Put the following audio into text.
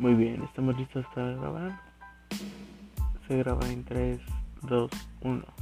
Muy bien, estamos listos para grabar. Se graba en 3, 2, 1.